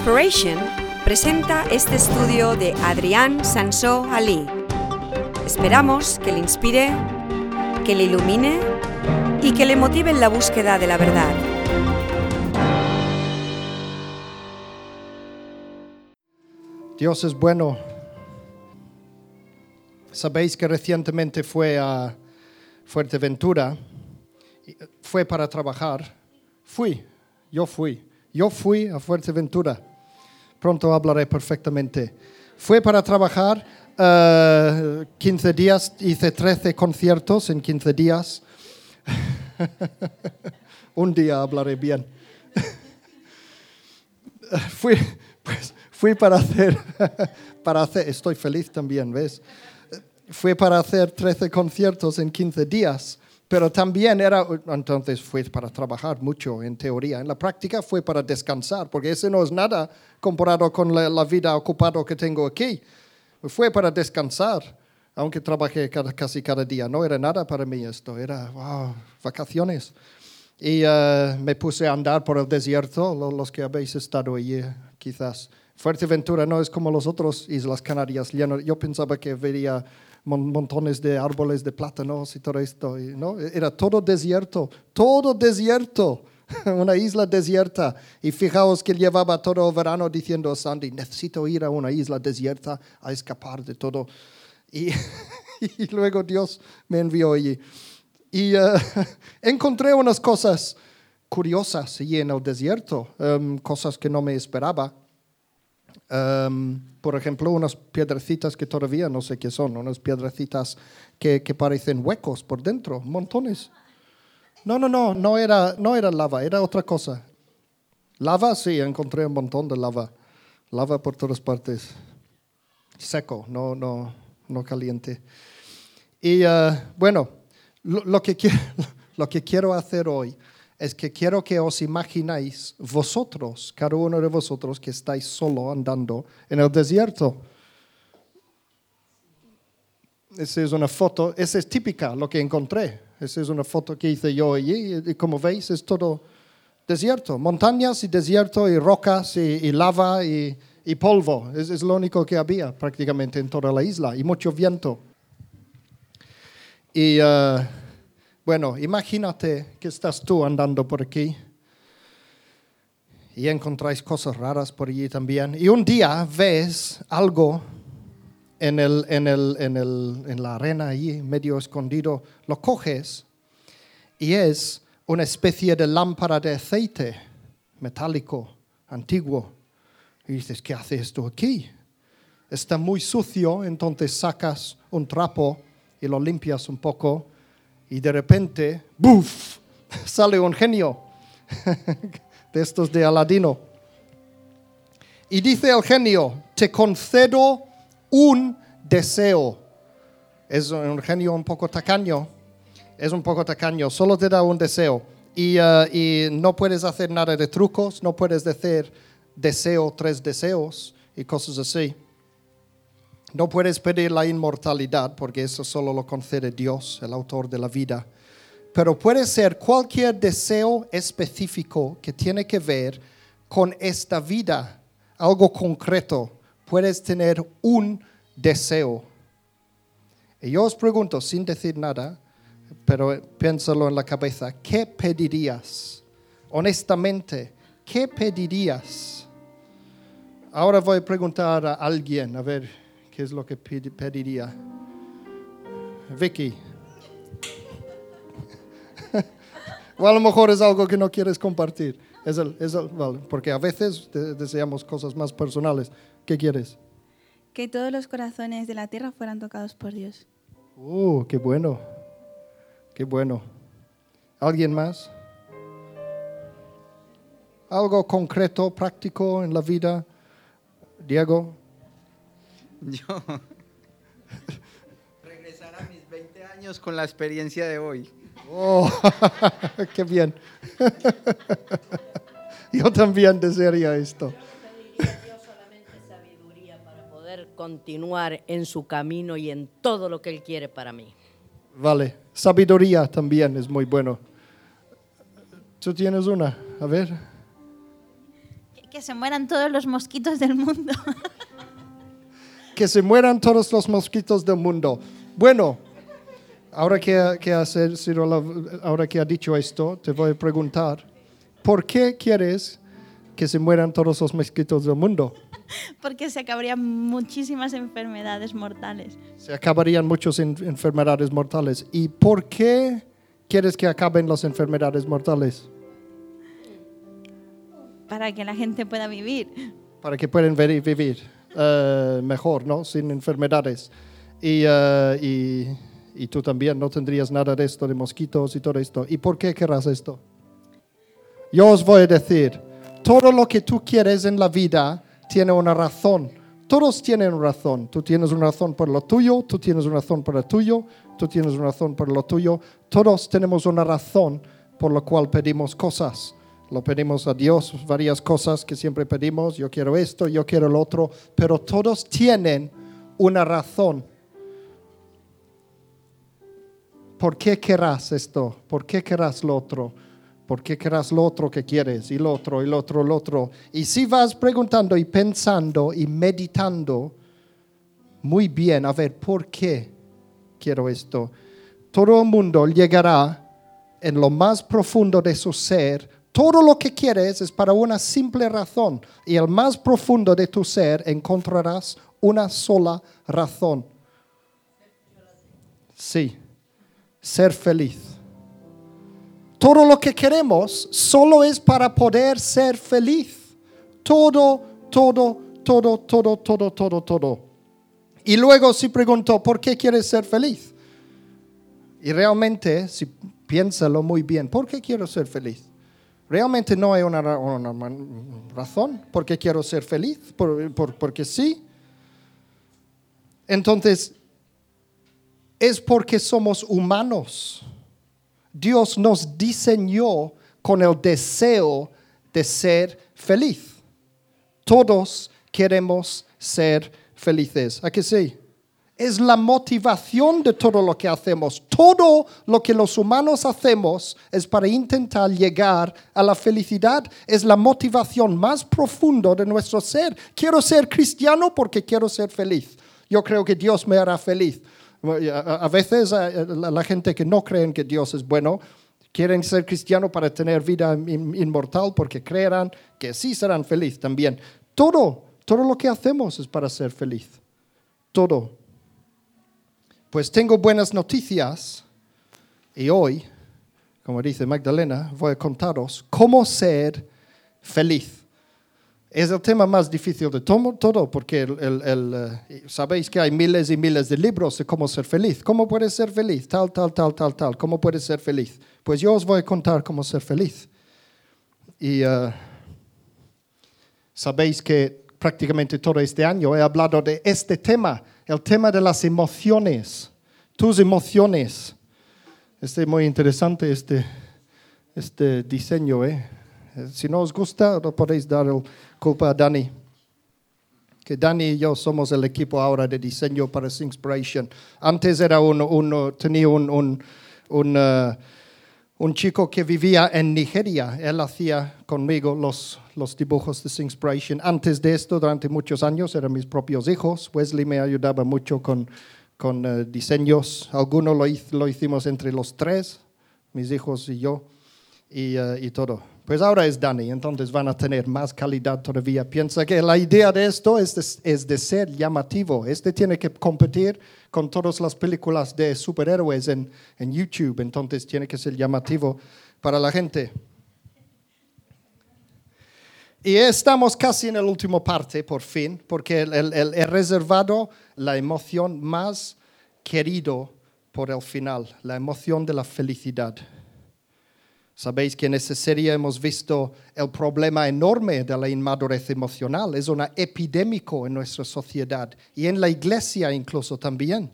Inspiration presenta este estudio de Adrián Sansó Ali. Esperamos que le inspire, que le ilumine y que le motive en la búsqueda de la verdad. Dios es bueno. Sabéis que recientemente fue a Fuerteventura. Fue para trabajar. Fui, yo fui. Yo fui a Fuerteventura. Pronto hablaré perfectamente. Fue para trabajar 15 eh, días, hice 13 conciertos en 15 días. Un día hablaré bien. fui, pues, fui para hacer, para hacer, estoy feliz también, ¿ves? Fui para hacer 13 conciertos en 15 días, pero también era, entonces fue para trabajar mucho en teoría. En la práctica fue para descansar, porque eso no es nada comparado con la, vida ocupada que tengo aquí. Fue para descansar, aunque trabajé casi cada día. No era nada para mí esto, era vacaciones. Y eh, me puse a andar por el desierto, los que habéis estado allí quizás. Fuerteventura no es como las otras Islas Canarias. Yo pensaba que vería montones de árboles de plátanos y todo esto. ¿no? Era todo desierto, todo desierto, una isla desierta. Y fijaos que llevaba todo el verano diciendo a Sandy, necesito ir a una isla desierta a escapar de todo. Y, luego Dios me envió allí. Y eh, encontré unas cosas curiosas allí en el desierto, em, cosas que no me esperaba. Em, por ejemplo, unas piedrecitas que todavía no sé qué son, unas piedrecitas que, que, parecen huecos por dentro, montones. No, no, no, no era, no era lava, era otra cosa. Lava, sí, encontré un montón de lava. Lava por todas partes. Seco, no, no, no caliente. Y uh, bueno, lo, lo, que lo que quiero hacer hoy es que quiero que os imagináis vosotros, cada uno de vosotros que estáis solo andando en el desierto. Esa es una foto, esa es típica, lo que encontré. Esa es una foto que hice yo allí y como veis es todo desierto, montañas y desierto y rocas y, lava y, polvo. Es, es, lo único que había prácticamente en toda la isla y mucho viento. Y uh, bueno, imagínate que estás tú andando por aquí y encontráis cosas raras por allí también. Y un día ves algo en, el, en, el, en, el, en la arena allí, medio escondido, lo coges y es una especie de lámpara de aceite metálico, antiguo. Y dices, ¿qué hace esto aquí? Está muy sucio, entonces sacas un trapo y lo limpias un poco y de repente, ¡buf! sale un genio de estos de Aladino. Y dice el genio, te concedo un deseo. Es un genio un poco tacaño, es un poco tacaño, solo te da un deseo. Y, uh, y no puedes hacer nada de trucos, no puedes decir deseo tres deseos y cosas así. No puedes pedir la inmortalidad porque eso solo lo concede Dios, el autor de la vida. Pero puede ser cualquier deseo específico que tiene que ver con esta vida, algo concreto. Puedes tener un deseo. Y yo os pregunto, sin decir nada, pero piénsalo en la cabeza, ¿qué pedirías? Honestamente, ¿qué pedirías? Ahora voy a preguntar a alguien, a ver, ¿Qué es lo que pediría? Vicky. o a lo mejor es algo que no quieres compartir. Es el, es el, porque a veces deseamos cosas más personales. ¿Qué quieres? Que todos los corazones de la tierra fueran tocados por Dios. ¡Uh, qué bueno! ¡Qué bueno! ¿Alguien más? ¿Algo concreto, práctico en la vida? Diego. Yo regresar a mis 20 años con la experiencia de hoy. Oh, qué bien. Yo también desearía esto. Yo solamente sabiduría para poder continuar en su camino y en todo lo que Él quiere para mí. Vale, sabiduría también es muy bueno. ¿Tú tienes una? A ver. Que se mueran todos los mosquitos del mundo. Que se mueran todos los mosquitos del mundo. Bueno, ahora que, ha- que ha ser- sido la- ahora que ha dicho esto, te voy a preguntar, ¿por qué quieres que se mueran todos los mosquitos del mundo? Porque se acabarían muchísimas enfermedades mortales. Se acabarían muchas en- enfermedades mortales. ¿Y por qué quieres que acaben las enfermedades mortales? Para que la gente pueda vivir. Para que puedan vivir eh, mejor, ¿no? Sin enfermedades. Y, eh, y, y tú también no tendrías nada de esto, de mosquitos y todo esto. ¿Y por qué querrás esto? Yo os voy a decir, todo lo que tú quieres en la vida tiene una razón. Todos tienen razón. Tú tienes una razón por lo tuyo, tú tienes una razón por lo tuyo, tú tienes una razón por lo tuyo. Todos tenemos una razón por la cual pedimos cosas. Lo pedimos a Dios, varias cosas que siempre pedimos. Yo quiero esto, yo quiero lo otro. Pero todos tienen una razón. ¿Por qué querrás esto? ¿Por qué querrás lo otro? ¿Por qué querrás lo otro que quieres? Y lo otro, y lo otro, lo otro. Y si vas preguntando y pensando y meditando muy bien, a ver, ¿por qué quiero esto? Todo el mundo llegará en lo más profundo de su ser. Todo lo que quieres es para una simple razón. Y el más profundo de tu ser encontrarás una sola razón. Sí, ser feliz. Todo lo que queremos solo es para poder ser feliz. Todo, todo, todo, todo, todo, todo, todo. Y luego si pregunto, ¿por qué quieres ser feliz? Y realmente, si piénsalo muy bien, ¿por qué quiero ser feliz? Realmente no hay una, razón por qué quiero ser feliz, por- por- porque sí. Entonces, es porque somos humanos. Dios nos diseñó con el deseo de ser feliz. Todos queremos ser felices. ¿A que sí? Es la motivación de todo lo que hacemos. Todo lo que los humanos hacemos es para intentar llegar a la felicidad. Es la motivación más profunda de nuestro ser. Quiero ser cristiano porque quiero ser feliz. Yo creo que Dios me hará feliz. A veces eh, la gente que no creen que Dios es bueno quieren ser cristiano para tener vida in- inmortal porque creerán que sí serán felices también. Todo, todo lo que hacemos es para ser feliz. Todo. Pues tengo buenas noticias y hoy, como dice Magdalena, voy a contaros cómo ser feliz. Es el tema más difícil de todo, porque eh, sabéis que hay miles y miles de libros de cómo ser feliz. ¿Cómo puedes ser feliz? Tal, tal, tal, tal, tal. ¿Cómo puedes ser feliz? Pues yo os voy a contar cómo ser feliz. Y eh, sabéis que prácticamente todo este año he hablado de este tema, el tema de las emociones, tus emociones. Este es muy interesante este, este diseño, ¿eh? Si no os gusta, no podéis dar el culpa a Dani. Que Dani y yo somos el equipo ahora de diseño para Inspiration. Antes era un, un- tenía un, un, un, eh, un chico que vivía en Nigeria. Él hacía conmigo los, los dibujos de Inspiration. Antes de esto, durante muchos años, eran mis propios hijos. Wesley me ayudaba mucho con, con eh, diseños. Algunos lo, lo hicimos entre los tres, mis hijos y yo, y, eh, y todo. Pues ahora es Dani, entonces van a tener más calidad todavía. Piensa que la idea de esto es de, es de ser llamativo. Este tiene que competir con todas las películas de superhéroes en, en YouTube, entonces tiene que ser llamativo para la gente. Y estamos casi en la última parte, por fin, porque he reservado la emoción más querido por el final, la emoción de la felicidad. Sabéis que en esa serie hemos visto el problema enorme de la inmadurez emocional. Es un epidémico en nuestra sociedad y en la iglesia incluso también.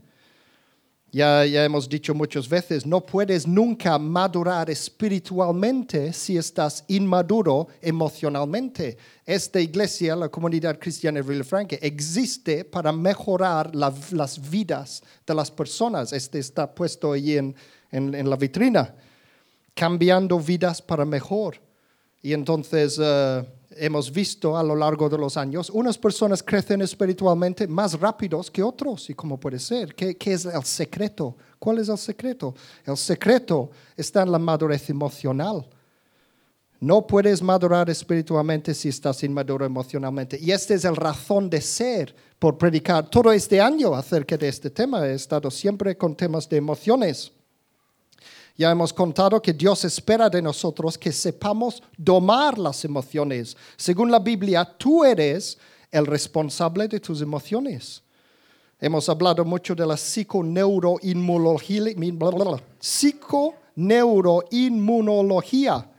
Ya, ya hemos dicho muchas veces, no puedes nunca madurar espiritualmente si estás inmaduro emocionalmente. Esta iglesia, la comunidad cristiana de Villafranca, existe para mejorar la- las vidas de las personas. Este está puesto allí en, en- en la vitrina cambiando vidas para mejor. Y entonces eh, hemos visto a lo largo de los años, unas personas crecen espiritualmente más rápidos que otros. ¿Y cómo puede ser? ¿Qué, ¿Qué, es el secreto? ¿Cuál es el secreto? El secreto está en la madurez emocional. No puedes madurar espiritualmente si estás inmaduro emocionalmente. Y esta es la razón de ser por predicar todo este año acerca de este tema. He estado siempre con temas de emociones. Ya hemos contado que Dios espera de nosotros que sepamos domar las emociones. Según la Biblia, tú eres el responsable de tus emociones. Hemos hablado mucho de la psiconeuroinmunología,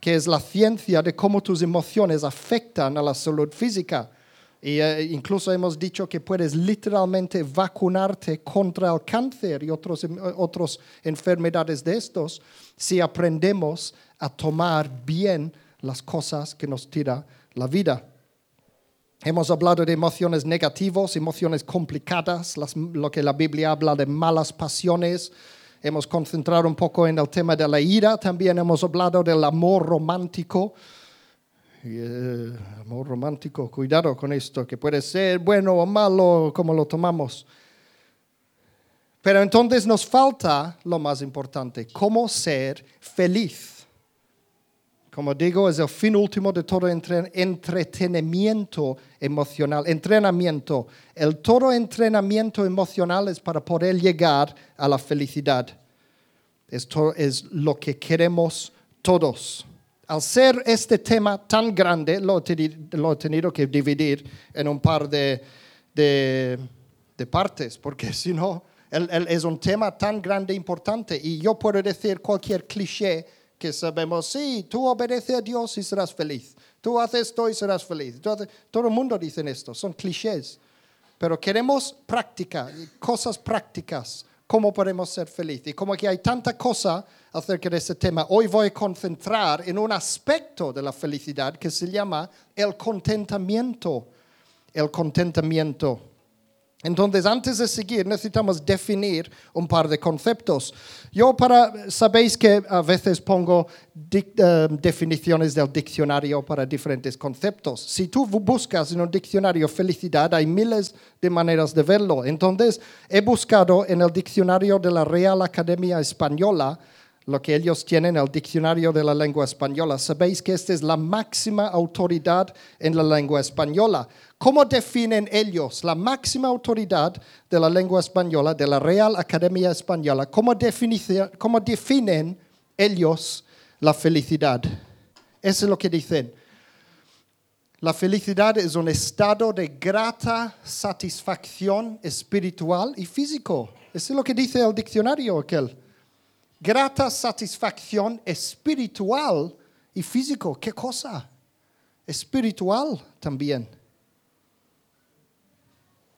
que es la ciencia de cómo tus emociones afectan a la salud física. E incluso hemos dicho que puedes literalmente vacunarte contra el cáncer y otras otros enfermedades de estos si aprendemos a tomar bien las cosas que nos tira la vida. Hemos hablado de emociones negativas, emociones complicadas, lo que la Biblia habla de malas pasiones, hemos concentrado un poco en el tema de la ira, también hemos hablado del amor romántico. Eh, amor romántico, cuidado con esto, que puede ser bueno o malo, como lo tomamos. Pero entonces nos falta lo más importante, cómo ser feliz. Como digo, es el fin último de todo entretenimiento emocional, entrenamiento. El todo entrenamiento emocional es para poder llegar a la felicidad. Esto es lo que queremos todos. Al ser este tema tan grande, lo he tenido, que dividir en un par de, partes, porque si no, es un tema tan grande e importante. Y yo puedo decir cualquier cliché que sabemos, sí, tú obedeces a Dios y serás feliz. Tú haces esto y serás feliz. Todo el mundo dice esto, son clichés. Pero queremos práctica, cosas prácticas, cómo podemos ser felices. Y como que hay tanta cosa acerca de este tema, hoy voy a concentrar en un aspecto de la felicidad que se llama el contentamiento. El contentamiento. Entonces, antes de seguir, necesitamos definir un par de conceptos. Yo para, sabéis que a veces pongo eh, definiciones del diccionario para diferentes conceptos. Si tú buscas en un diccionario felicidad, hay miles de maneras de verlo. Entonces, he buscado en el diccionario de la Real Academia Española, lo que ellos tienen, el diccionario de la lengua española. Sabéis que esta es la máxima autoridad en la lengua española. ¿Cómo definen ellos la máxima autoridad de la lengua española, de la Real Academia Española? ¿Cómo, cómo definen ellos la felicidad? Eso es lo que dicen. La felicidad es un estado de grata satisfacción espiritual y físico. Eso es lo que dice el diccionario aquel. Grata satisfacción espiritual y físico. ¿Qué cosa? Espiritual también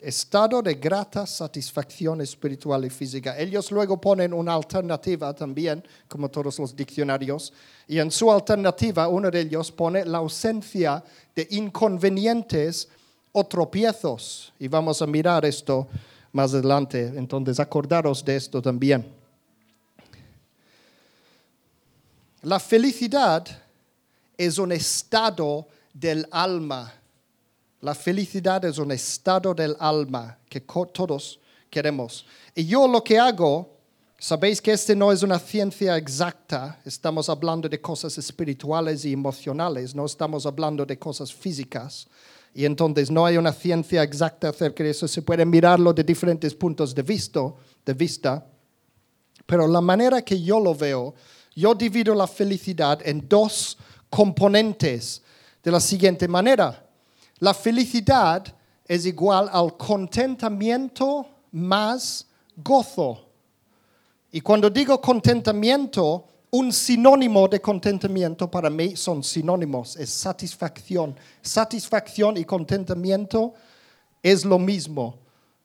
estado de grata satisfacción espiritual y física. Ellos luego ponen una alternativa también, como todos los diccionarios, y en su alternativa uno de ellos pone la ausencia de inconvenientes o tropiezos. Y vamos a mirar esto más adelante, entonces acordaros de esto también. La felicidad es un estado del alma la felicidad es un estado del alma que todos queremos. Y yo lo que hago, sabéis que este no es una ciencia exacta, estamos hablando de cosas espirituales y emocionales, no estamos hablando de cosas físicas. Y entonces no hay una ciencia exacta acerca de eso, se puede mirarlo de diferentes puntos de vista, de vista. Pero la manera que yo lo veo, yo divido la felicidad en dos componentes de la siguiente manera. La felicidad es igual al contentamiento más gozo. Y cuando digo contentamiento, un sinónimo de contentamiento para mí son sinónimos, es satisfacción. Satisfacción y contentamiento es lo mismo.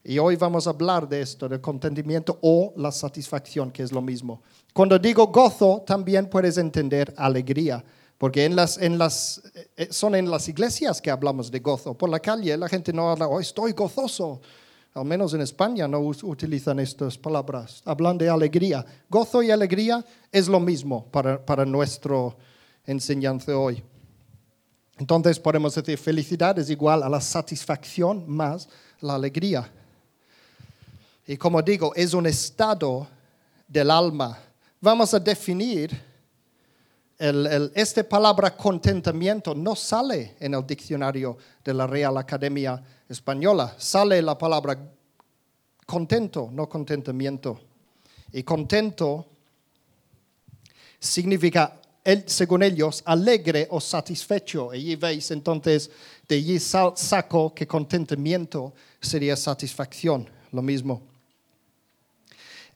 Y hoy vamos a hablar de esto, del contentamiento o la satisfacción, que es lo mismo. Cuando digo gozo, también puedes entender alegría. Porque en las, en las, eh, son en las iglesias que hablamos de gozo. Por la calle la gente no habla, oh, estoy gozoso. Al menos en España no utilizan estas palabras. Hablan de alegría. Gozo y alegría es lo mismo para, para nuestra enseñanza hoy. Entonces podemos decir felicidad es igual a la satisfacción más la alegría. Y como digo, es un estado del alma. Vamos a definir, el, esta palabra contentamiento no sale en el diccionario de la Real Academia Española, sale la palabra contento, no contentamiento. Y contento significa, según ellos, alegre o satisfecho. Y allí veis entonces, de allí sa- saco que contentamiento sería satisfacción, lo mismo.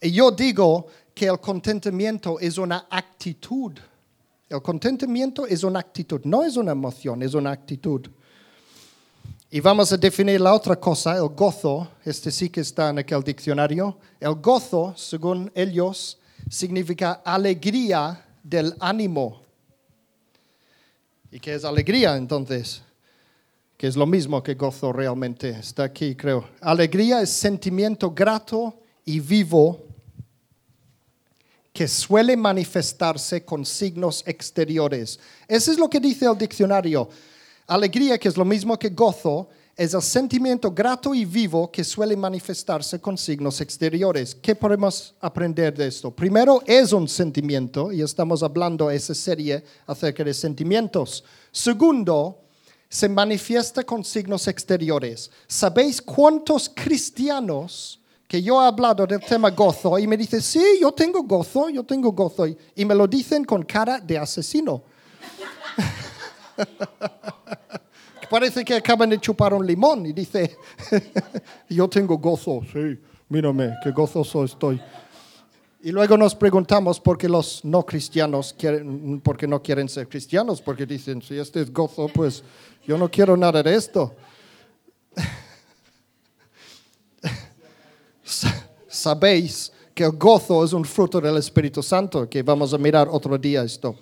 Y yo digo que el contentamiento es una actitud. El contentamiento es una actitud, no es una emoción, es una actitud. Y vamos a definir la otra cosa, el gozo. Este sí que está en aquel diccionario. El gozo, según ellos, significa alegría del ánimo. ¿Y qué es alegría entonces? Que es lo mismo que gozo realmente. Está aquí, creo. Alegría es sentimiento grato y vivo que suele manifestarse con signos exteriores. Eso es lo que dice el diccionario. Alegría, que es lo mismo que gozo, es el sentimiento grato y vivo que suele manifestarse con signos exteriores. ¿Qué podemos aprender de esto? Primero, es un sentimiento, y estamos hablando esa serie acerca de sentimientos. Segundo, se manifiesta con signos exteriores. ¿Sabéis cuántos cristianos que yo he hablado del tema gozo y me dicen, sí, yo tengo gozo, yo tengo gozo, y, me lo dicen con cara de asesino? Parece que acaban de chupar un limón y dice, yo tengo gozo, sí, mírame, qué gozoso estoy. Y luego nos preguntamos por qué los no cristianos porque no quieren ser cristianos, porque dicen, si este es gozo, pues yo no quiero nada de esto. Sabéis que el gozo es un fruto del Espíritu Santo, que vamos a mirar otro día esto.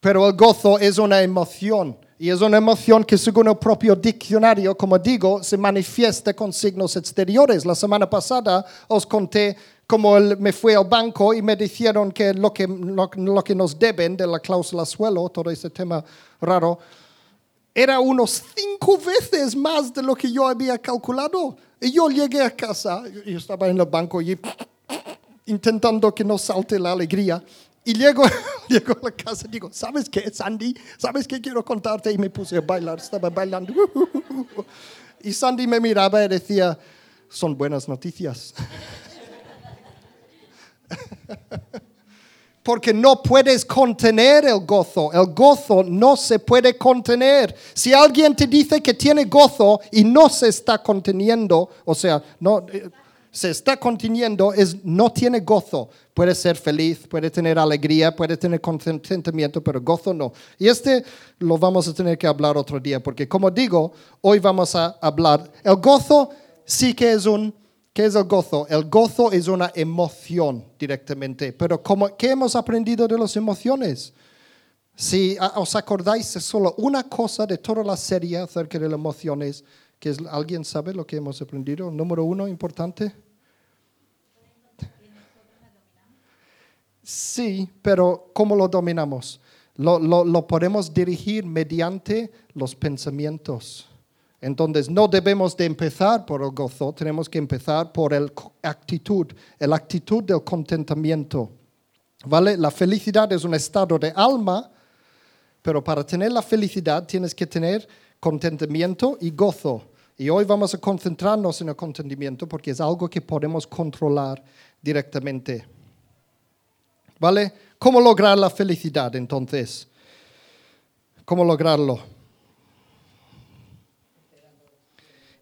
Pero el gozo es una emoción y es una emoción que según el propio diccionario, como digo, se manifiesta con signos exteriores. La semana pasada os conté cómo me fui al banco y me dijeron que lo que, lo, lo que nos deben de la cláusula suelo, todo ese tema raro, era unos cinco veces más de lo que yo había calculado. Y yo llegué a casa, yo estaba en el banco y intentando que no salte la alegría. Y llego, llego a la casa y digo, ¿sabes qué, Sandy? ¿Sabes qué quiero contarte? Y me puse a bailar, estaba bailando. Y Sandy me miraba y decía, son buenas noticias. Porque no puedes contener el gozo. El gozo no se puede contener. Si alguien te dice que tiene gozo y no se está conteniendo, o sea, no eh, se está conteniendo, es no tiene gozo. Puede ser feliz, puede tener alegría, puede tener contentamiento, pero gozo no. Y este lo vamos a tener que hablar otro día, porque como digo, hoy vamos a hablar. El gozo sí que es un ¿Qué es el gozo? El gozo es una emoción directamente. Pero como, ¿qué hemos aprendido de las emociones? Si os acordáis, es solo una cosa de toda la serie acerca de las emociones. Que es, ¿Alguien sabe lo que hemos aprendido? Número uno, importante. Sí, pero ¿cómo lo dominamos? Lo, lo- lo podemos dirigir mediante los pensamientos. Entonces, no debemos de empezar por el gozo, tenemos que empezar por la actitud, la actitud del contentamiento. ¿Vale? La felicidad es un estado de alma, pero para tener la felicidad tienes que tener contentamiento y gozo. Y hoy vamos a concentrarnos en el contentamiento porque es algo que podemos controlar directamente. ¿Vale? ¿Cómo lograr la felicidad entonces? ¿Cómo lograrlo?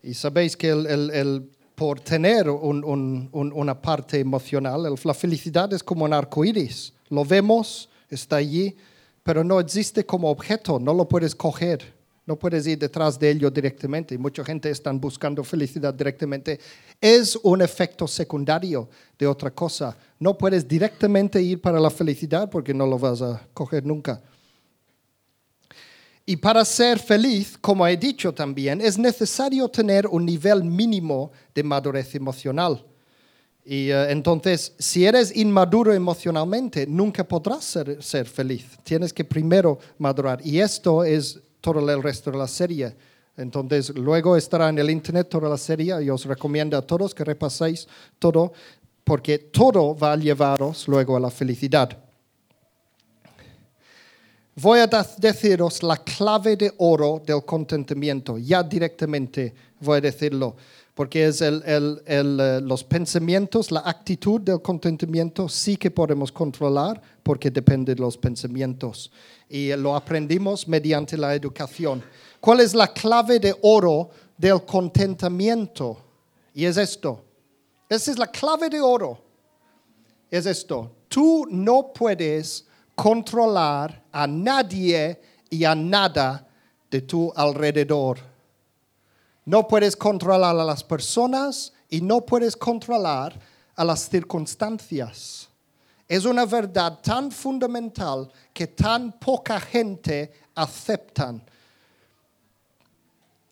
Y sabéis que el, el- el- por tener un- un- un- una parte emocional, la felicidad es como un arco iris. Lo vemos, está allí, pero no existe como objeto, no lo puedes coger, no puedes ir detrás de ello directamente. Y mucha gente está buscando felicidad directamente. Es un efecto secundario de otra cosa. No puedes directamente ir para la felicidad porque no lo vas a coger nunca. Y para ser feliz, como he dicho también, es necesario tener un nivel mínimo de madurez emocional. Y eh, entonces, si eres inmaduro emocionalmente, nunca podrás ser, ser feliz. Tienes que primero madurar. Y esto es todo el resto de la serie. Entonces, luego estará en el internet toda la serie y os recomiendo a todos que repaséis todo, porque todo va a llevaros luego a la felicidad. Voy a deciros la clave de oro del contentamiento. Ya directamente voy a decirlo, porque es el- el- el, eh, los pensamientos, la actitud del contentamiento sí que podemos controlar porque depende de los pensamientos. Y lo aprendimos mediante la educación. ¿Cuál es la clave de oro del contentamiento? Y es esto. Esa es la clave de oro es esto. Tú no puedes controlar a nadie y a nada de tu alrededor. No puedes controlar a las personas y no puedes controlar a las circunstancias. Es una verdad tan fundamental que tan poca gente aceptan.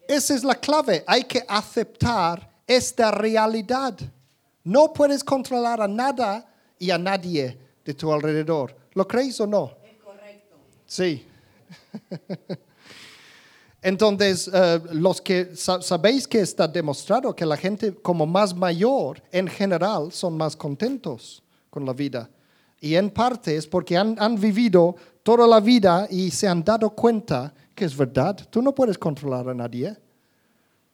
Esa es la clave. Hay que aceptar esta realidad. No puedes controlar a nada y a nadie de tu alrededor. ¿Lo creéis o no? Sí. Entonces, eh, los que sa- sabéis que está demostrado que la gente como más mayor en general son más contentos con la vida. Y en parte es porque han, han vivido toda la vida y se han dado cuenta que es verdad. Tú no puedes controlar a nadie.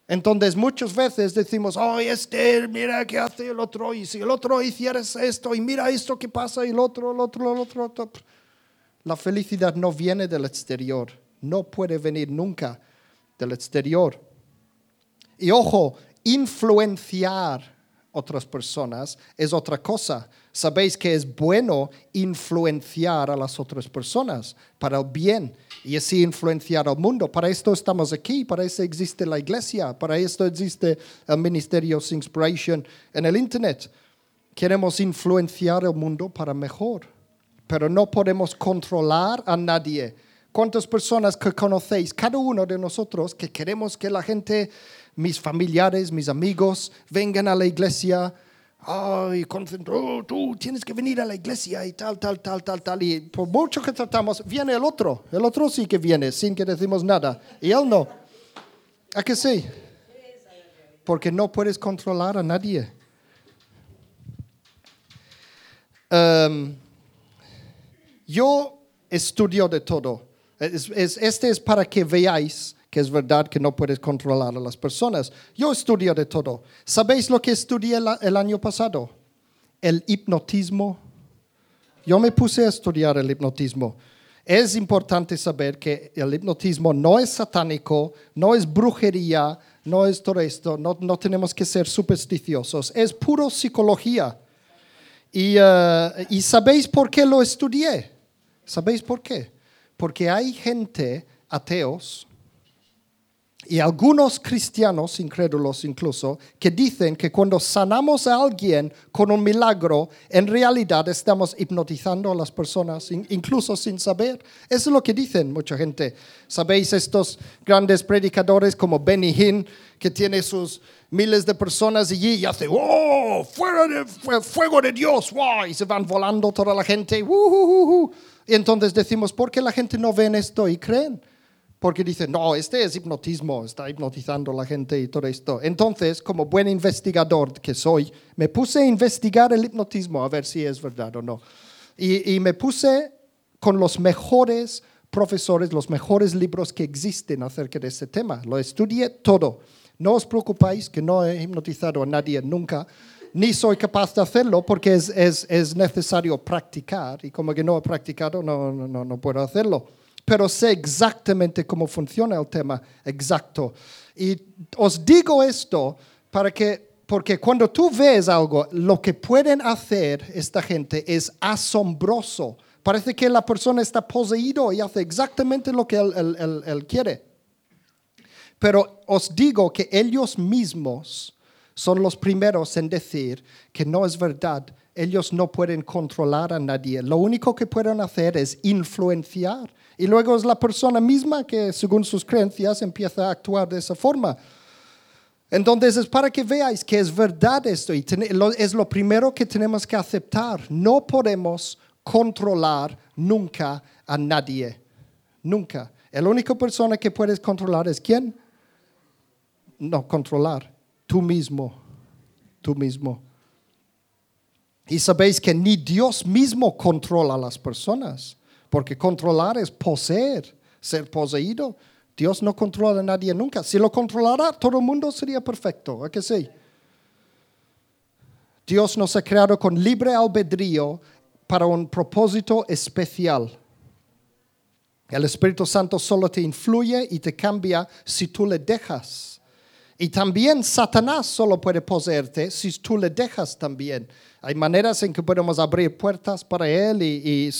Entonces muchas veces decimos, oh, este, mira qué hace el otro, y si el otro hiciera esto, y mira esto que pasa, y el otro, el otro, el otro, el otro. La felicidad no viene del exterior, no puede venir nunca del exterior. Y ojo, influenciar otras personas es otra cosa. Sabéis que es bueno influenciar a las otras personas para el bien y así influenciar al mundo. Para esto estamos aquí, para eso existe la iglesia, para esto existe el Ministerio Inspiration en el Internet. Queremos influenciar el mundo para mejor, pero no podemos controlar a nadie. ¿Cuántas personas que conocéis, cada uno de nosotros, que queremos que la gente, mis familiares, mis amigos, vengan a la iglesia? Ay, oh, tú tienes que venir a la iglesia y tal, tal, tal, tal, tal. Y por mucho que tratamos, viene el otro. El otro sí que viene sin que decimos nada. Y él no. ¿A que sí? Porque no puedes controlar a nadie. Um, yo estudio de todo. Es- es- este es para que veáis que es verdad que no puedes controlar a las personas. Yo estudio de todo. ¿Sabéis lo que estudié el año pasado? El hipnotismo. Yo me puse a estudiar el hipnotismo. Es importante saber que el hipnotismo no es satánico, no es brujería, no es todo esto, no, no tenemos que ser supersticiosos, es puro psicología. Y, eh, ¿Y sabéis por qué lo estudié? ¿Sabéis por qué? Porque hay gente, ateos, y algunos cristianos incrédulos incluso, que dicen que cuando sanamos a alguien con un milagro, en realidad estamos hipnotizando a las personas, in- incluso sin saber. Eso es lo que dicen mucha gente. ¿Sabéis estos grandes predicadores como Benny Hinn, que tiene sus miles de personas allí y hace, ¡oh! ¡Fuera de, fue- fuego de Dios! ¡Wow! Y se van volando toda la gente. ¡uh! Y entonces decimos, ¿por qué la gente no ven esto y creen? Porque dicen, no, este es hipnotismo, está hipnotizando a la gente y todo esto. Entonces, como buen investigador que soy, me puse a investigar el hipnotismo a ver si es verdad o no. Y, y me puse con los mejores profesores, los mejores libros que existen acerca de este tema. Lo estudié todo. No os preocupéis que no he hipnotizado a nadie nunca, ni soy capaz de hacerlo porque es, es, es necesario practicar y como que no he practicado, no, no, no, no puedo hacerlo pero sé exactamente cómo funciona el tema exacto. Y os digo esto para que, porque cuando tú ves algo, lo que pueden hacer esta gente es asombroso. Parece que la persona está poseído y hace exactamente lo que él, él- él- él quiere. Pero os digo que ellos mismos son los primeros en decir que no es verdad. Ellos no pueden controlar a nadie. Lo único que pueden hacer es influenciar. Y luego es la persona misma que, según sus creencias, empieza a actuar de esa forma. Entonces es para que veáis que es verdad esto y es lo primero que tenemos que aceptar. No podemos controlar nunca a nadie. Nunca. La única persona que puedes controlar es quién? No, controlar. Tú mismo. Tú mismo. Y sabéis que ni Dios mismo controla a las personas, porque controlar es poseer, ser poseído. Dios no controla a nadie nunca. Si lo controlara, todo el mundo sería perfecto, ¿a que sí? Dios nos ha creado con libre albedrío para un propósito especial. El Espíritu Santo solo te influye y te cambia si tú le dejas. Y también Satanás solo puede poseerte si tú le dejas también. Hay maneras en que podemos abrir puertas para él y,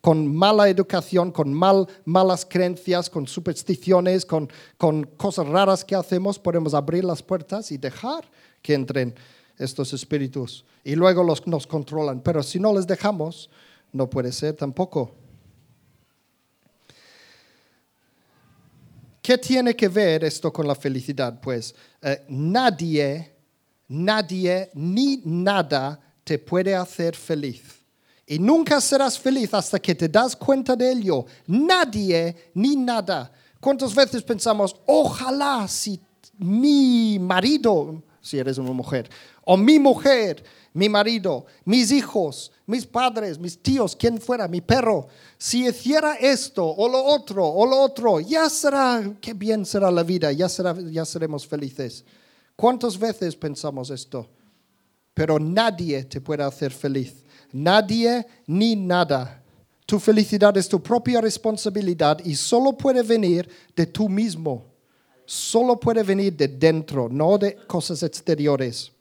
con mala educación, con mal, malas creencias, con supersticiones, con, con cosas raras que hacemos, podemos abrir las puertas y dejar que entren estos espíritus. Y luego los, nos controlan. Pero si no les dejamos, no puede ser tampoco. ¿Qué tiene que ver esto con la felicidad? Pues eh, nadie, nadie ni nada te puede hacer feliz. Y nunca serás feliz hasta que te das cuenta de ello. Nadie ni nada. ¿Cuántas veces pensamos, ojalá si mi marido, si eres una mujer, o mi mujer, mi marido, mis hijos, mis padres, mis tíos, quien fuera, mi perro, si hiciera esto o lo otro o lo otro, ya será, qué bien será la vida, ya, será, ya seremos felices. ¿Cuántas veces pensamos esto? Pero nadie te puede hacer feliz. Nadie ni nada. Tu felicidad es tu propia responsabilidad y solo puede venir de tú mismo. Solo puede venir de dentro, no de cosas exteriores.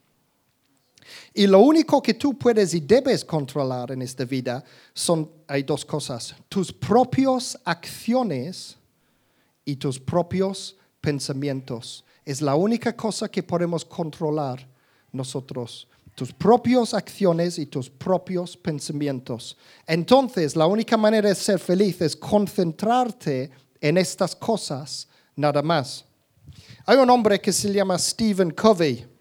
Y lo único que tú puedes y debes controlar en esta vida son, hay dos cosas, tus propias acciones y tus propios pensamientos. Es la única cosa que podemos controlar nosotros. Tus propias acciones y tus propios pensamientos. Entonces, la única manera de ser feliz es concentrarte en estas cosas, nada más. Hay un hombre que se llama Stephen Covey.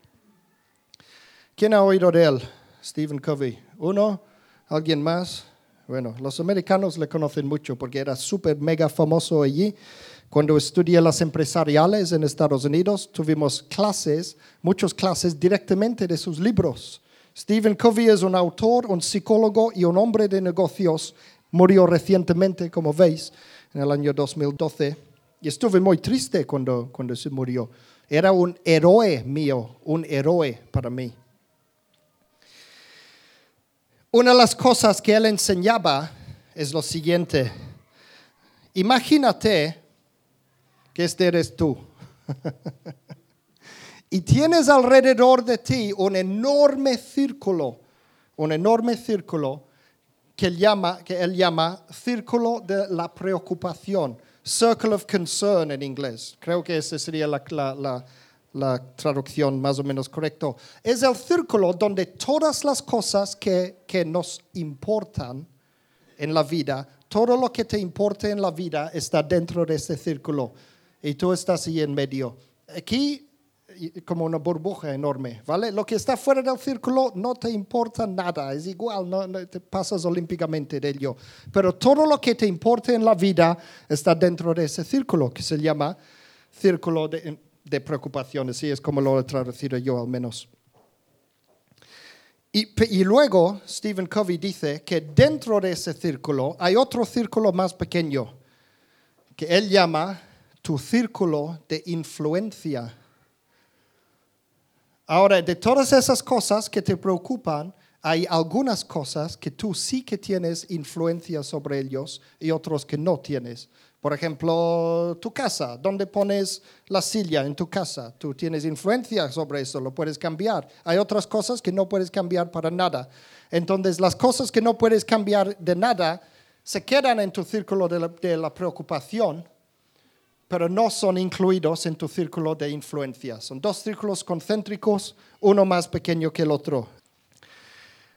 ¿Quién ha oído de él? Stephen Covey. ¿Uno? ¿Alguien más? Bueno, los americanos le conocen mucho porque era súper mega famoso allí. Cuando estudié las empresariales en Estados Unidos, tuvimos clases, muchas clases directamente de sus libros. Stephen Covey es un autor, un psicólogo y un hombre de negocios. Murió recientemente, como veis, en el año 2012. Y estuve muy triste cuando, cuando se murió. Era un héroe mío, un héroe para mí. Una de las cosas que él enseñaba es lo siguiente. Imagínate que este eres tú. y tienes alrededor de ti un enorme círculo, un enorme círculo que él llama, que él llama círculo de la preocupación, circle of concern en inglés. Creo que esa sería la, la, la, la traducción más o menos correcta. Es el círculo donde todas las cosas que, que nos importan en la vida, todo lo que te importa en la vida está dentro de ese círculo y tú estás ahí en medio. Aquí como una burbuja enorme, ¿vale? Lo que está fuera del círculo no te importa nada, es igual, no, no te pasas olímpicamente de ello. Pero todo lo que te importa en la vida está dentro de ese círculo, que se llama círculo de, de preocupaciones, sí, es como lo he traducido yo al menos. Y, y luego Stephen Covey dice que dentro de ese círculo hay otro círculo más pequeño, que él llama tu círculo de influencia. Ahora, de todas esas cosas que te preocupan, hay algunas cosas que tú sí que tienes influencia sobre ellos y otros que no tienes. Por ejemplo, tu casa, ¿dónde pones la silla en tu casa? Tú tienes influencia sobre eso, lo puedes cambiar. Hay otras cosas que no puedes cambiar para nada. Entonces, las cosas que no puedes cambiar de nada se quedan en tu círculo de la, preocupación pero no son incluidos en tu círculo de influencia. Son dos círculos concéntricos, uno más pequeño que el otro.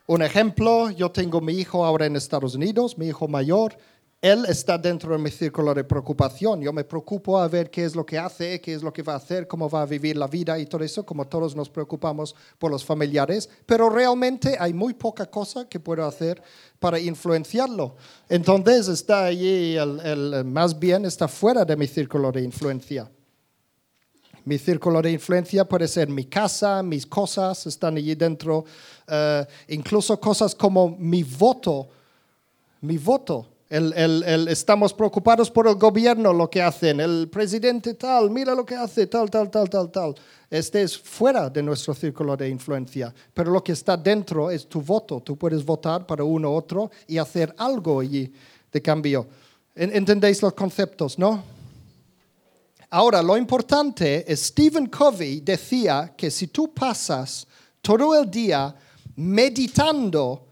Un ejemplo, yo tengo mi hijo ahora en Estados Unidos, mi hijo mayor. Él está dentro de mi círculo de preocupación. Yo me preocupo a ver qué es lo que hace, qué es lo que va a hacer, cómo va a vivir la vida y todo eso, como todos nos preocupamos por los familiares. Pero realmente hay muy poca cosa que puedo hacer para influenciarlo. Entonces está allí, el, el- más bien está fuera de mi círculo de influencia. Mi círculo de influencia puede ser mi casa, mis cosas están allí dentro, eh, incluso cosas como mi voto, mi voto. El, el- el- estamos preocupados por el gobierno, lo que hacen, el presidente tal, mira lo que hace, tal, tal, tal, tal, tal. Este es fuera de nuestro círculo de influencia, pero lo que está dentro es tu voto. Tú puedes votar para uno u otro y hacer algo allí de cambio. En- ¿Entendéis los conceptos, no? Ahora, lo importante es, Stephen Covey decía que si tú pasas todo el día meditando,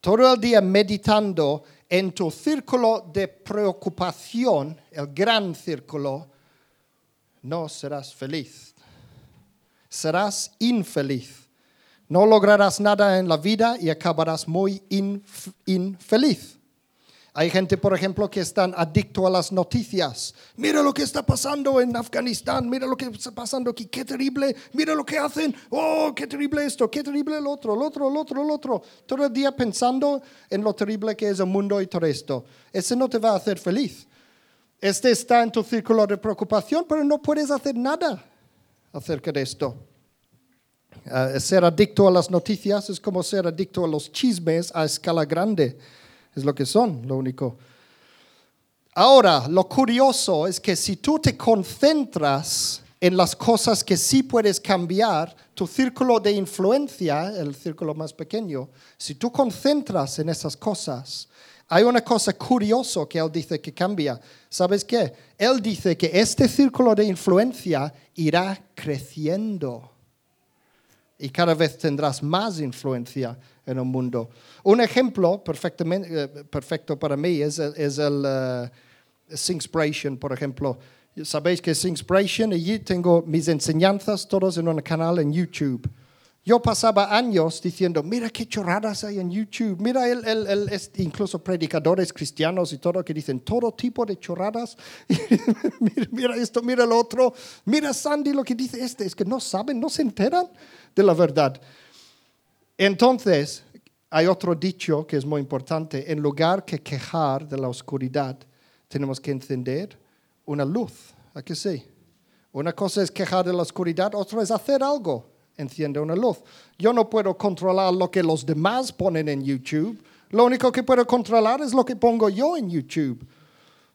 todo el día meditando en tu círculo de preocupación, el gran círculo, no serás feliz. Serás infeliz. No lograrás nada en la vida y acabarás muy inf- infeliz. Hay gente, por ejemplo, que están adicto a las noticias. Mira lo que está pasando en Afganistán, mira lo que está pasando aquí, qué terrible, mira lo que hacen, oh, qué terrible esto, qué terrible el otro, el otro, el otro, el otro. Todo el día pensando en lo terrible que es el mundo y todo esto. Ese no te va a hacer feliz. Este está en tu círculo de preocupación, pero no puedes hacer nada acerca de esto. Eh, ser adicto a las noticias es como ser adicto a los chismes a escala grande. Es lo que son, lo único. Ahora, lo curioso es que si tú te concentras en las cosas que sí puedes cambiar, tu círculo de influencia, el círculo más pequeño, si tú concentras en esas cosas, hay una cosa curiosa que él dice que cambia. ¿Sabes qué? Él dice que este círculo de influencia irá creciendo y cada vez tendrás más influencia en el mundo. Un ejemplo perfectamente, eh, perfecto para mí es el, es el eh, Singspiration, por ejemplo. Sabéis que es Singspiration, allí tengo mis enseñanzas todos en un canal en YouTube. Yo pasaba años diciendo, mira qué chorradas hay en YouTube, mira el, el- el- incluso predicadores cristianos y todo que dicen todo tipo de chorradas. mira, mira esto, mira lo otro, mira Sandy lo que dice este, es que no saben, no se enteran de la verdad. Entonces, hay otro dicho que es muy importante, en lugar que quejar de la oscuridad, tenemos que encender una luz, ¿a que sí? Una cosa es quejar de la oscuridad, otra es hacer algo, enciende una luz. Yo no puedo controlar lo que los demás ponen en YouTube, lo único que puedo controlar es lo que pongo yo en YouTube.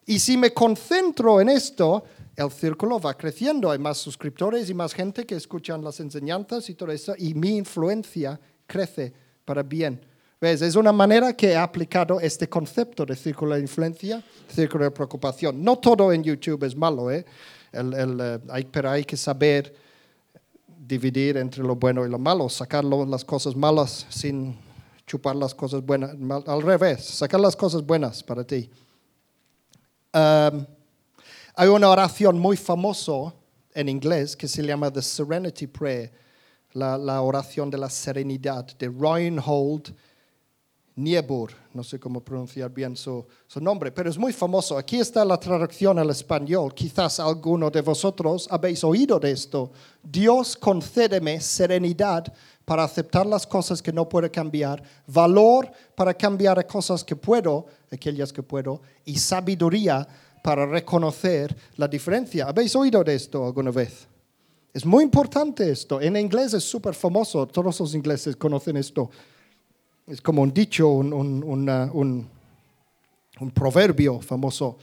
Y si me concentro en esto, el círculo va creciendo. Hay más suscriptores y más gente que escuchan las enseñanzas y todo eso. Y mi influencia crece para bien. ¿Ves? Es una manera que he aplicado este concepto de círculo de influencia, círculo de preocupación. No todo en YouTube es malo, ¿eh? El- el, eh, hay- pero hay que saber dividir entre lo bueno y lo malo, sacar las cosas malas sin chupar las cosas buenas. Al revés, sacar las cosas buenas para ti. Um, hay una oración muy famosa en inglés que se llama The Serenity Prayer, la, la oración de la serenidad, de Reinhold Niebuhr. No sé cómo pronunciar bien su, su nombre, pero es muy famoso. Aquí está la traducción al español. Quizás alguno de vosotros habéis oído de esto. Dios concédeme serenidad para aceptar las cosas que no puedo cambiar, valor para cambiar cosas que puedo, aquellas que puedo, y sabiduría para reconocer la diferencia. ¿Habéis oído de esto alguna vez? Es muy importante esto. En inglés es súper famoso. Todos los ingleses conocen esto. Es como un dicho, un, un- una- un- un proverbio famoso.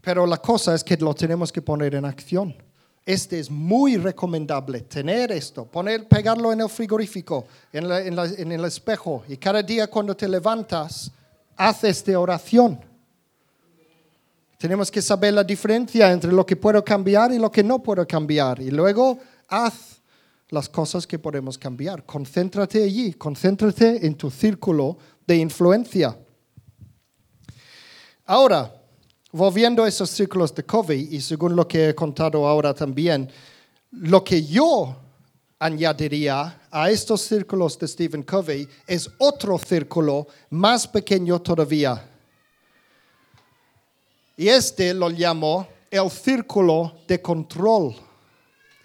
Pero la cosa es que lo tenemos que poner en acción. Este es muy recomendable, tener esto, poner, pegarlo en el frigorífico, en, la- en la- en el espejo, y cada día cuando te levantas, haz esta oración. Tenemos que saber la diferencia entre lo que puedo cambiar y lo que no puedo cambiar. Y luego haz las cosas que podemos cambiar. Concéntrate allí, concéntrate en tu círculo de influencia. Ahora, volviendo a esos círculos de Covey, y según lo que he contado ahora también, lo que yo añadiría a estos círculos de Stephen Covey es otro círculo más pequeño todavía. Y este lo llamo el círculo de control.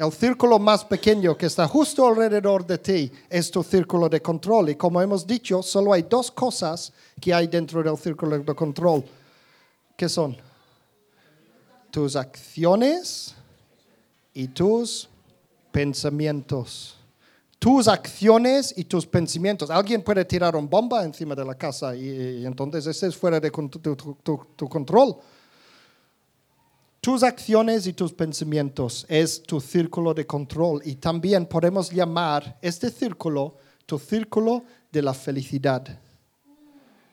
El círculo más pequeño que está justo alrededor de ti es tu círculo de control. Y como hemos dicho, solo hay dos cosas que hay dentro del círculo de control. ¿Qué son? Tus acciones y tus pensamientos. Tus acciones y tus pensamientos. Alguien puede tirar una bomba encima de la casa y, entonces ese es fuera de tu, tu- tu- tu control. Tus acciones y tus pensamientos es tu círculo de control y también podemos llamar este círculo tu círculo de la felicidad.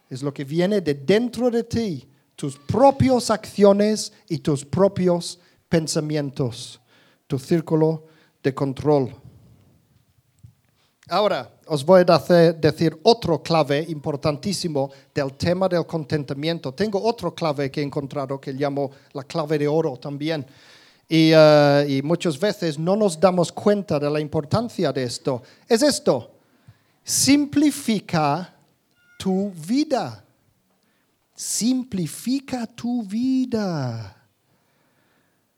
Es lo que viene de dentro de ti, tus propias acciones y tus propios pensamientos, tu círculo de control. Ahora, os voy a decir otro clave importantísimo del tema del contentamiento. Tengo otro clave que he encontrado que llamo la clave de oro también. Y, eh, y muchas veces no nos damos cuenta de la importancia de esto. Es esto, simplifica tu vida. Simplifica tu vida.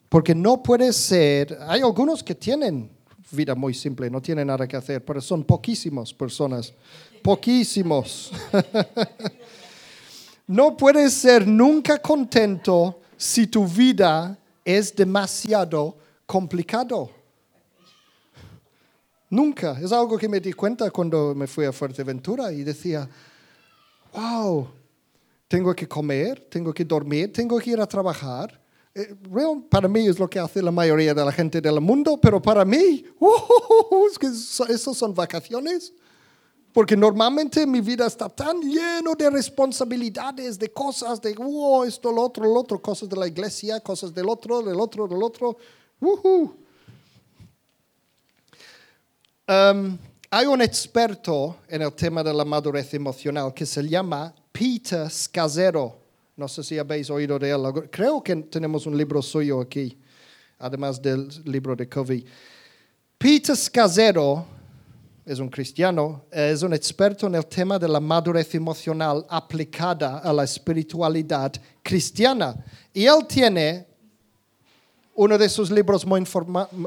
Porque no puede ser, hay algunos que tienen vida muy simple, no tienen nada que hacer, pero son poquísimas personas, poquísimos. no puedes ser nunca contento si tu vida es demasiado complicado. Nunca. Es algo que me di cuenta cuando me fui a Fuerteventura y decía, wow, tengo que comer, tengo que dormir, tengo que ir a trabajar. Eh, real- para mí es lo que hace la mayoría de la gente del mundo, pero para mí, ¡uh! es que eso son vacaciones. Porque normalmente mi vida está tan lleno de responsabilidades, de cosas, de wow, esto, lo otro, lo otro, cosas de la iglesia, cosas del otro, del otro, del otro. ¡Woohoo! Um, hay un experto en el tema de la madurez emocional que se llama Peter Scazzero. No sé si habéis oído de él. Creo que tenemos un libro suyo aquí, además del libro de Covey. Peter Scazzero es un cristiano, es un experto en el tema de la madurez emocional aplicada a la espiritualidad cristiana. Y él tiene uno de sus libros muy,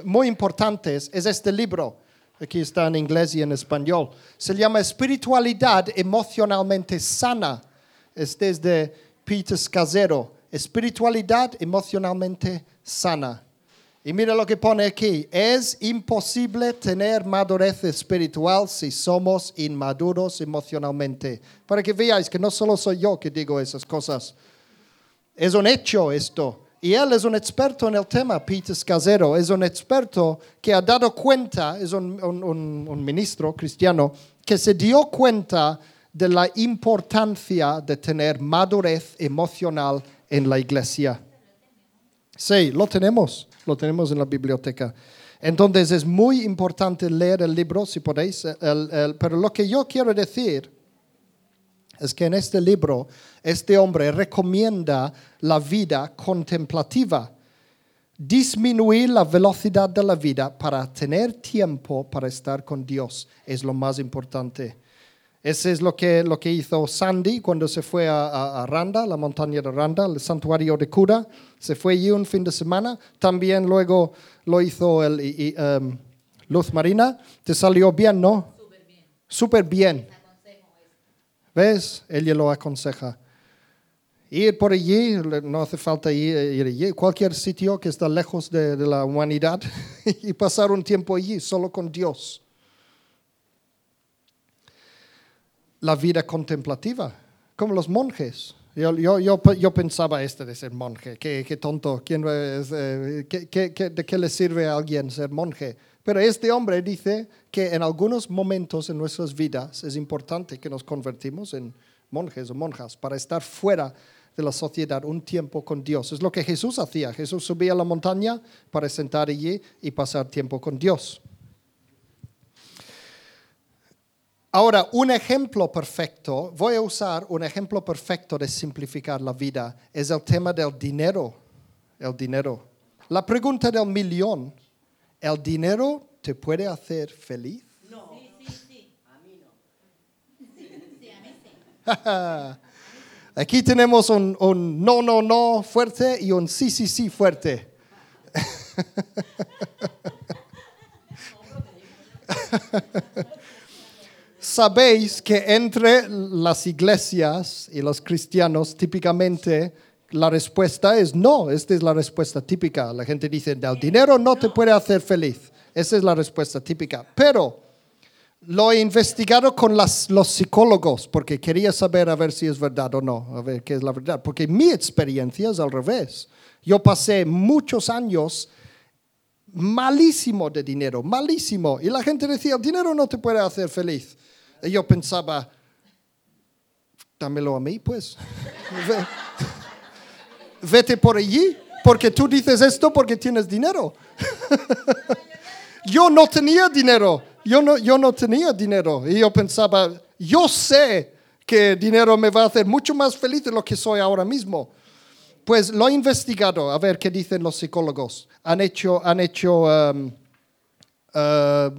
muy importantes, es este libro. Aquí está en inglés y en español. Se llama Espiritualidad emocionalmente sana. Este es de Peter Scazzero. Espiritualidad emocionalmente sana. Y mira lo que pone aquí. Es imposible tener madurez espiritual si somos inmaduros emocionalmente. Para que veáis que no solo soy yo que digo esas cosas. Es un hecho esto. Y él es un experto en el tema, Peter Scazzero. Es un experto que ha dado cuenta, es un, un- un- un ministro cristiano, que se dio cuenta de la importancia de tener madurez emocional en la iglesia. Sí, lo tenemos, lo tenemos en la biblioteca. Entonces es muy importante leer el libro, si podéis, pero lo que yo quiero decir es que en este libro este hombre recomienda la vida contemplativa, disminuir la velocidad de la vida para tener tiempo para estar con Dios es lo más importante. Ese es lo que, lo que hizo Sandy cuando se fue a, a- a Randa, la montaña de Randa, el santuario de cura. Se fue allí un fin de semana. También luego lo hizo el, y- y, em, Luz Marina. Te salió bien, ¿no? Súper bien. ¿Ves? Ella lo aconseja. Ir por allí, no hace falta ir, ir allí, cualquier sitio que está lejos de, de la humanidad y pasar un tiempo allí solo con Dios. La vida contemplativa, como los monjes. Yo, yo, yo, yo pensaba este de ser monje, qué, qué tonto, ¿quién eh, qué- qué- ¿de qué le sirve a alguien ser monje? Pero este hombre dice que en algunos momentos en nuestras vidas es importante que nos convertimos en monjes o monjas para estar fuera de la sociedad un tiempo con Dios. Es lo que Jesús hacía. Jesús subía a la montaña para sentar allí y pasar tiempo con Dios. Ahora, un ejemplo perfecto, voy a usar un ejemplo perfecto de simplificar la vida, es el tema del dinero. El dinero. La pregunta del millón, ¿el dinero te puede hacer feliz? Aquí tenemos un, un no, no, no fuerte y un sí, sí, sí fuerte. Sabéis que entre las iglesias y los cristianos típicamente la respuesta es no, esta es la respuesta típica. La gente dice, el dinero no te puede hacer feliz. Esa es la respuesta típica. Pero lo he investigado con las- los psicólogos porque quería saber a ver si es verdad o no, a ver qué es la verdad. Porque mi experiencia es al revés. Yo pasé muchos años malísimo de dinero, malísimo. Y la gente decía, el dinero no te puede hacer feliz. Y yo pensaba, dámelo a mí, pues. Ve- Vete por allí, porque tú dices esto porque tienes dinero. yo no tenía dinero, yo no, yo no tenía dinero. Y yo pensaba, yo sé que dinero me va a hacer mucho más feliz de lo que soy ahora mismo. Pues lo he investigado, a ver qué dicen los psicólogos. Han hecho, han hecho um, uh,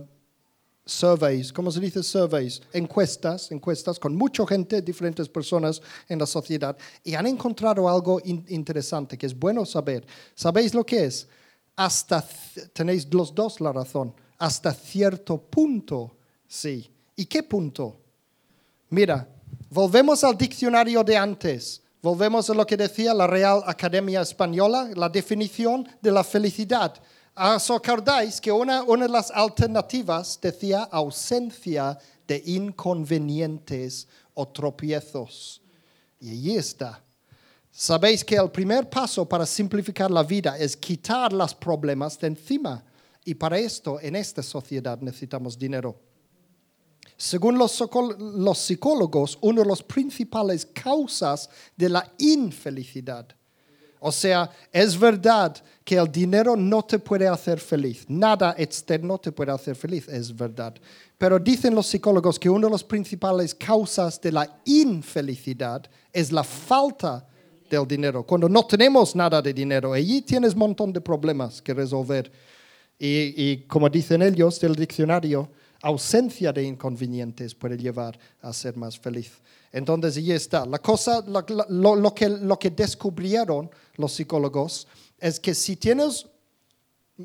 surveys, ¿cómo se dice surveys? Encuestas, encuestas con mucha gente, diferentes personas en la sociedad, y han encontrado algo in- interesante que es bueno saber. ¿Sabéis lo que es? Hasta, tenéis los dos la razón, hasta cierto punto, sí. ¿Y qué punto? Mira, volvemos al diccionario de antes. Volvemos a lo que decía la Real Academia Española, la definición de la felicidad. ¿Os acordáis que una, una de las alternativas decía ausencia de inconvenientes o tropiezos? Y allí está. Sabéis que el primer paso para simplificar la vida es quitar los problemas de encima. Y para esto, en esta sociedad necesitamos dinero. Según los, los psicólogos, una de las principales causas de la infelicidad. O sea, es verdad que el dinero no te puede hacer feliz. Nada externo te puede hacer feliz, es verdad. Pero dicen los psicólogos que una de las principales causas de la infelicidad es la falta del dinero. Cuando no tenemos nada de dinero, allí tienes un montón de problemas que resolver. Y, y como dicen ellos del diccionario, ausencia de inconvenientes puede llevar a ser más feliz. Entonces, ahí está. La cosa, lo que, lo que descubrieron los psicólogos es que si tienes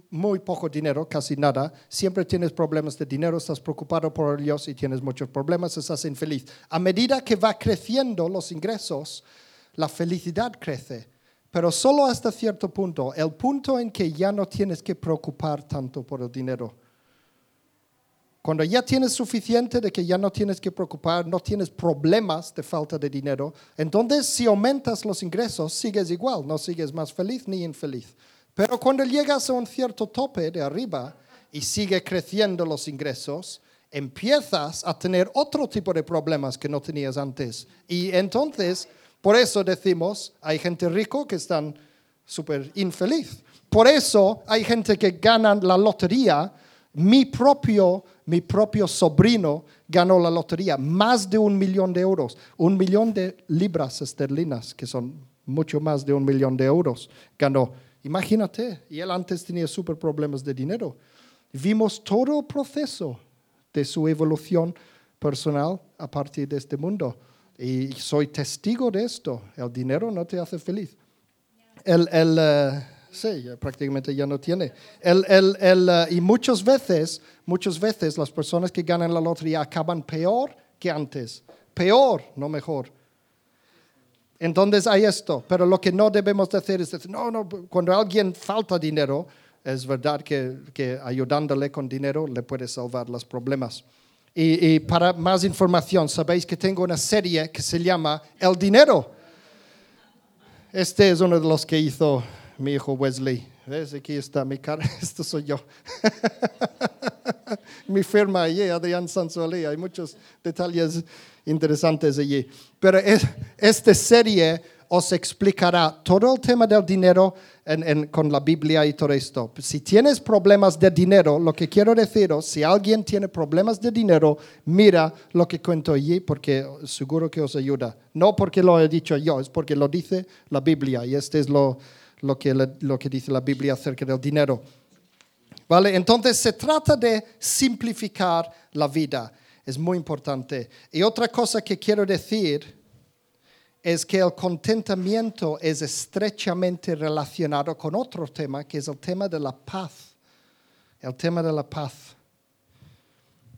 muy poco dinero, casi nada, siempre tienes problemas de dinero, estás preocupado por ellos y tienes muchos problemas, estás infeliz. A medida que va creciendo los ingresos, la felicidad crece, pero solo hasta cierto punto, el punto en que ya no tienes que preocupar tanto por el dinero. Cuando ya tienes suficiente de que ya no tienes que preocupar, no tienes problemas de falta de dinero, entonces si aumentas los ingresos, sigues igual, no sigues más feliz ni infeliz. Pero cuando llegas a un cierto tope de arriba y sigue creciendo los ingresos, empiezas a tener otro tipo de problemas que no tenías antes. Y entonces, por eso decimos, hay gente rico que están súper infeliz. Por eso hay gente que gana la lotería. Mi propio, mi propio sobrino ganó la lotería, más de un millón de euros, un millón de libras esterlinas, que son mucho más de un millón de euros, ganó. Imagínate, y él antes tenía súper problemas de dinero. Vimos todo el proceso de su evolución personal a partir de este mundo. Y soy testigo de esto. El dinero no te hace feliz. El, el, eh, sí, prácticamente ya no tiene. El, el, el, eh, y muchas veces, muchas veces las personas que ganan la lotería acaban peor que antes. Peor, no mejor. Entonces hay esto, pero lo que no debemos de hacer es decir, no, no, cuando alguien falta dinero, es verdad que, que ayudándole con dinero le puede salvar los problemas. Y para más información, sabéis que tengo una serie que se llama El Dinero. Este es uno de los que hizo mi hijo Wesley. ¿Ves? Aquí está mi cara. Esto soy yo. mi firma allí, Adrián Sansolí. Hay muchos detalles interesantes allí. Pero es- esta serie os explicará todo el tema del dinero con la Biblia y todo esto. Si tienes problemas de dinero, lo que quiero deciros, si alguien tiene problemas de dinero, mira lo que cuento allí porque seguro que os ayuda. No porque lo he dicho yo, es porque lo dice la Biblia y este es lo, lo, que, le- lo que dice la Biblia acerca del dinero. ¿Vale? Entonces se trata de simplificar la vida. Es muy importante. Y otra cosa que quiero decir es que el contentamiento es estrechamente relacionado con otro tema, que es el tema de la paz. El tema de la paz.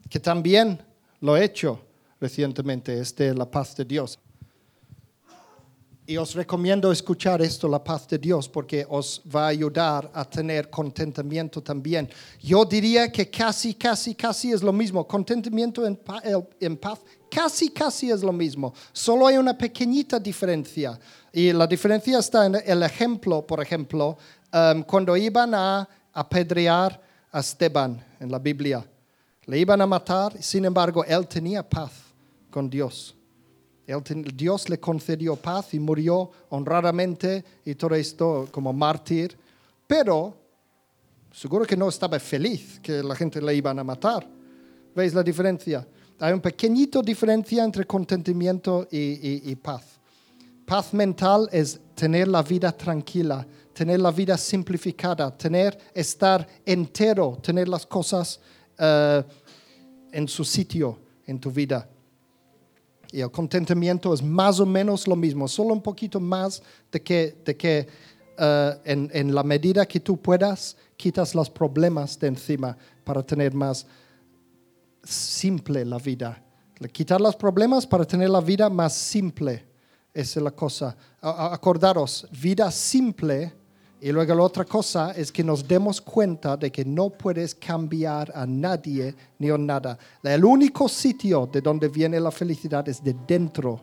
Que también lo he hecho recientemente, es de la paz de Dios. Y os recomiendo escuchar esto, la paz de Dios, porque os va a ayudar a tener contentamiento también. Yo diría que casi, casi, casi es lo mismo. Contentamiento en, pa- en paz, casi, casi es lo mismo. Solo hay una pequeñita diferencia. Y la diferencia está en el ejemplo, por ejemplo, em, cuando iban a apedrear a Esteban en la Biblia. Le iban a matar, sin embargo, él tenía paz con Dios. Él Dios le concedió paz y murió honradamente y todo esto como mártir, pero seguro que no estaba feliz que la gente le iban a matar. ¿Veis la diferencia? Hay un pequeñito diferencia entre y- y paz. Paz mental es tener la vida tranquila, tener la vida simplificada, tener, estar entero, tener las cosas eh, en su sitio en tu vida. Y el contentamiento es más o menos lo mismo, solo un poquito más de que, de que eh, en, en la medida que tú puedas, quitas los problemas de encima para tener más simple la vida. Quitar los problemas para tener la vida más simple. Esa es la cosa. Acordaros, vida simple. Y luego la otra cosa es que nos demos cuenta de que no puedes cambiar a nadie ni a nada. El único sitio de donde viene la felicidad es de dentro,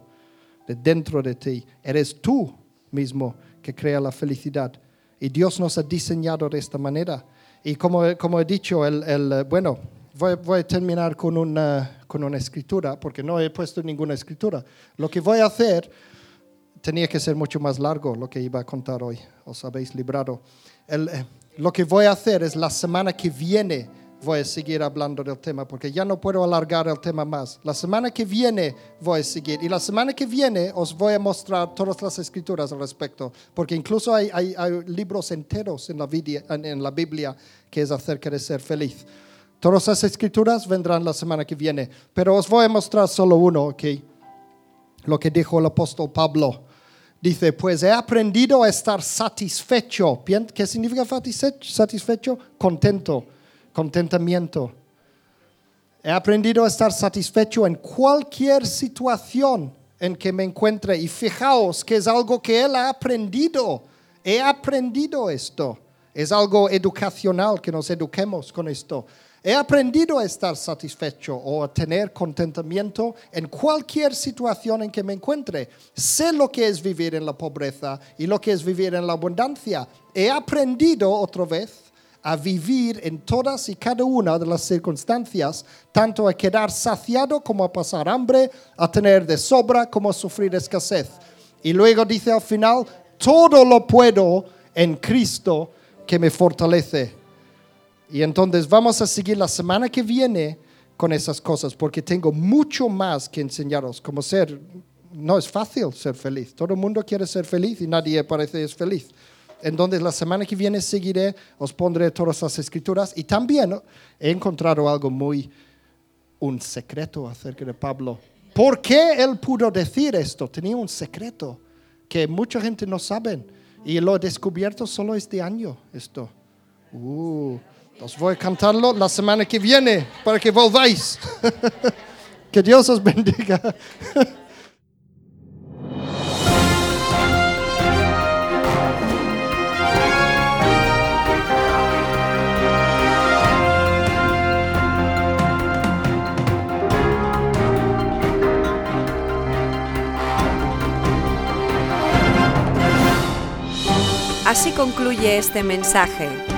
de dentro de ti. Eres tú mismo que crea la felicidad. Y Dios nos ha diseñado de esta manera. Y como, como he dicho, el, el, bueno, voy, voy a terminar con una, con una escritura, porque no he puesto ninguna escritura. Lo que voy a hacer tenía que ser mucho más largo lo que iba a contar hoy. Os habéis librado. El, eh, lo que voy a hacer es la semana que viene voy a seguir hablando del tema porque ya no puedo alargar el tema más. La semana que viene voy a seguir y la semana que viene os voy a mostrar todas las escrituras al respecto porque incluso hay, hay- hay libros enteros en la, vidia- en- en la Biblia que es acerca de ser feliz. Todas las escrituras vendrán la semana que viene, pero os voy a mostrar solo uno, ¿ok? lo que dijo el apóstol Pablo. Dice, pues he aprendido a estar satisfecho. ¿Qué significa? Satisfecho, contento, contentamiento. He aprendido a estar satisfecho en cualquier situación en que me encuentre. Y fijaos que es algo que él ha aprendido. He aprendido esto. Es algo educacional que nos eduquemos con esto. He aprendido a estar satisfecho o a tener contentamiento en cualquier situación en que me encuentre. Sé lo que es vivir en la pobreza y lo que es vivir en la abundancia. He aprendido otra vez a vivir en todas y cada una de las circunstancias, tanto a quedar saciado como a pasar hambre, a tener de sobra como a sufrir escasez. Y luego dice al final, todo lo puedo en Cristo que me fortalece. Y entonces vamos a seguir la semana que viene con esas cosas, porque tengo mucho más que enseñaros, como ser, no es fácil ser feliz, todo el mundo quiere ser feliz y nadie parece es feliz. Entonces la semana que viene seguiré, os pondré todas las escrituras y también he encontrado algo muy, un secreto acerca de Pablo. ¿Por qué él pudo decir esto? Tenía un secreto que mucha gente no sabe y lo he descubierto solo este año esto. Uh, os voy a cantarlo la semana que viene para que volváis. que Dios os bendiga. Así concluye este mensaje.